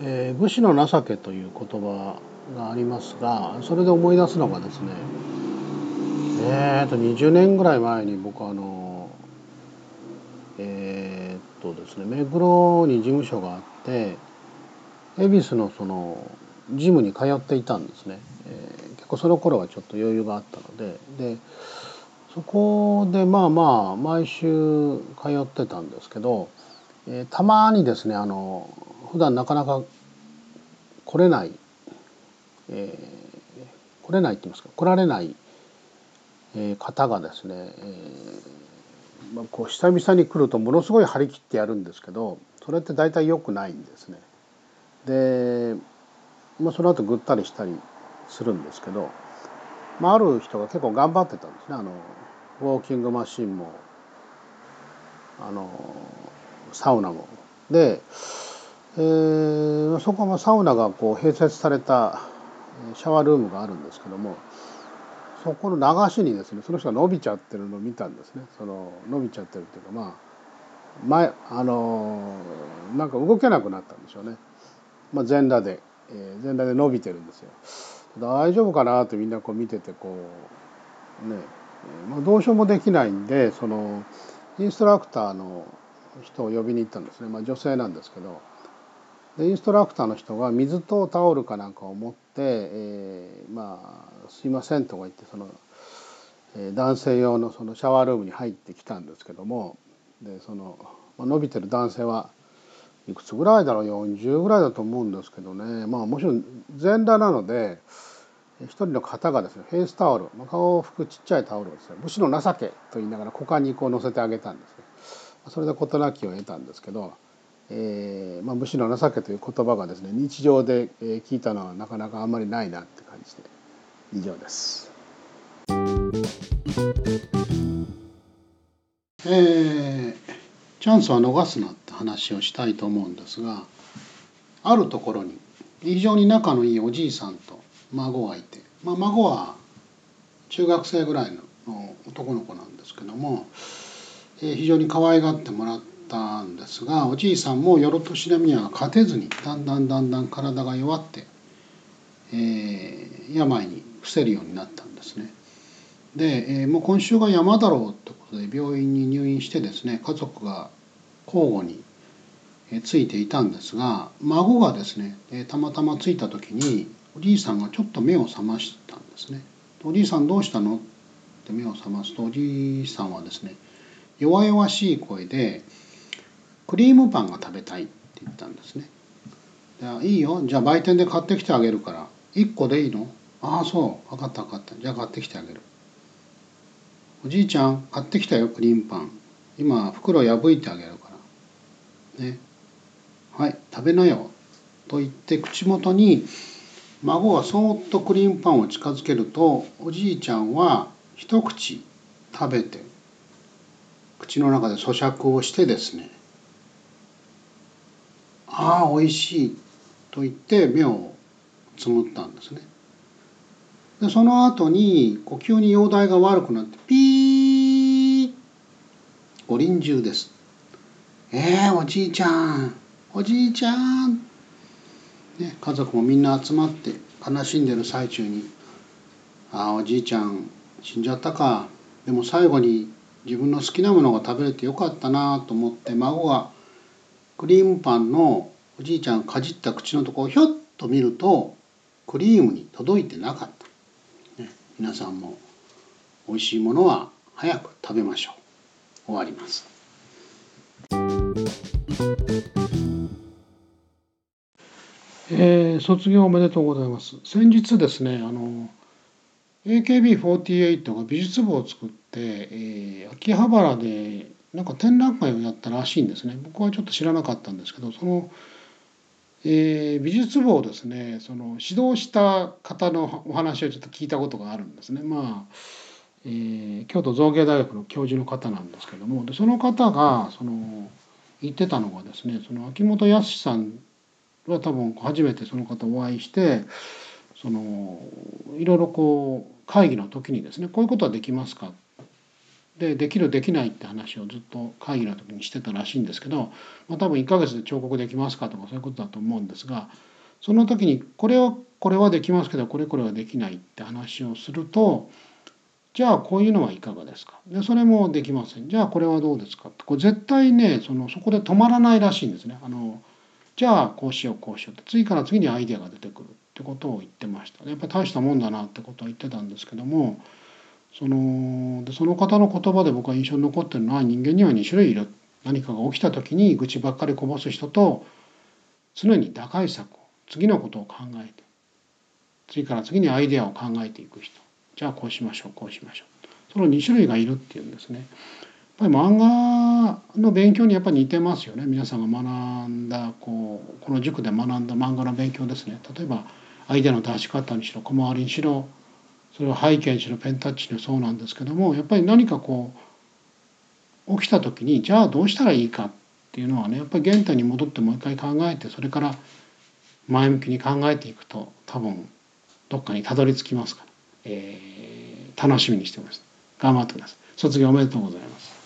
えー、武士の情けという言葉がありますがそれで思い出すのがですねえーと20年ぐらい前に僕あのえー、っとですね目黒に事務所があって恵比寿のそのジムに通っていたんですね、えー、結構その頃はちょっと余裕があったのででそこでまあまあ毎週通ってたんですけど、えー、たまにですねあの普段なかなか来れない、えー、来れないって言いますか来られない、えー、方がですね、えーまあ、こう久々に来るとものすごい張り切ってやるんですけどそれって大体良くないんですね。で、まあ、その後ぐったりしたりするんですけど、まあ、ある人が結構頑張ってたんですねあのウォーキングマシンもあのサウナも。でえー、そこはサウナがこう併設されたシャワールームがあるんですけどもそこの流しにですねその人が伸びちゃってるのを見たんですね。その伸びちゃってるっていうかまあ前あのなんか動けなくなったんでしょうね、まあ、全裸で、えー、全裸で伸びてるんですよ。大丈夫かなってみんなこう見ててこうね、まあ、どうしようもできないんでそのインストラクターの人を呼びに行ったんですね、まあ、女性なんですけど。インストラクターの人が水とタオルかなんかを持って、えー、まあ「すいません」とか言ってその、えー、男性用のそのシャワールームに入ってきたんですけどもでその、まあ、伸びてる男性はいくつぐらいだろう？40ぐらいだと思うんですけどねまあもちろん全裸なので一人の方がですねフェイスタオルまあ顔を拭くちっちゃいタオルをですね武士の情けと言いながら股間にこう乗せてあげたんですね。それで事なきを得たんですけどえーまあ、武士の情けという言葉がですね日常で聞いたのはなかなかあんまりないなって感じで以上です。えー、チャンスは逃すなって話をしたいと思うんですがあるところに非常に仲のいいおじいさんと孫がいて、まあ、孫は中学生ぐらいの男の子なんですけども、えー、非常に可愛がってもらってったんですがおじいさんもよろとしなみには勝てずにだんだんだんだん体が弱って、えー、病に伏せるようになったんですね。で、えー、もう今週が山だろうってことで病院に入院してですね家族が交互についていたんですが孫がですねたまたま着いた時におじいさんがちょっと目を覚ましたんですね。おじいさんどうしたの？って目を覚ますとおじいさんはですね弱々しい声でクリームパンが食べたいって言ったんですね。いいよ。じゃあ売店で買ってきてあげるから。1個でいいの？ああそう。分かった分かった。じゃあ買ってきてあげる。おじいちゃん買ってきたよクリームパン。今袋破いてあげるから。ね。はい食べなよ。と言って口元に孫がそーっとクリームパンを近づけるとおじいちゃんは一口食べて口の中で咀嚼をしてですねああ美味しいと言って目をつむったんですね。でその後に呼吸に容体が悪くなってピー五輪中です。えー、おじいちゃんおじいちゃん、ね、家族もみんな集まって悲しんでる最中に「ああおじいちゃん死んじゃったかでも最後に自分の好きなものが食べれてよかったな」と思って孫がクリームパンのおじいちゃんかじった口のとこをひょっと見るとクリームに届いてなかった、ね、皆さんも美味しいものは早く食べましょう。終わります。えー、卒業おめでとうございます。先日ですねあの AKB48 が美術部を作って、えー、秋葉原でなんか展覧会をやったらしいんですね僕はちょっと知らなかったんですけどその、えー、美術部をですねその指導した方のお話をちょっと聞いたことがあるんですね。まあえー、京都造形大学の教授の方なんですけどもでその方がその言ってたのがですねその秋元康さんは多分初めてその方お会いしてそのいろいろこう会議の時にですねこういうことはできますかでできるできないって話をずっと会議の時にしてたらしいんですけど、まあ、多分1ヶ月で彫刻できますかとかそういうことだと思うんですがその時にこれはこれはできますけどこれこれはできないって話をするとじゃあこういうのはいかがですか？でそれもできません。じゃあこれはどうですか？ってこれ絶対ねそのそこで止まらないらしいんですね。あのじゃあこうしようこうしようって。次から次にアイデアが出てくるってことを言ってました。やっぱり大したもんだなってことを言ってたんですけどもそのでその方の言葉で僕は印象に残ってるのは人間には2種類いる。何かが起きた時に愚痴ばっかりこぼす人と常に打開策を次のことを考えて次から次にアイデアを考えていく人。じゃあこうしましょうこうしましょう。その2種類がいるっていうんですね。やっぱり漫画の勉強にやっぱり似てますよね。皆さんが学んだこうこの塾で学んだ漫画の勉強ですね。例えばアイデアの出し方にしろ小回りにしろそれは背景にしろペンタッチでそうなんですけどもやっぱり何かこう起きた時にじゃあどうしたらいいかっていうのはねやっぱり原点に戻ってもう一回考えてそれから前向きに考えていくと多分どっかにたどり着きますから、えー、楽しみにしてます。頑張ってください。卒業おめでとうございます。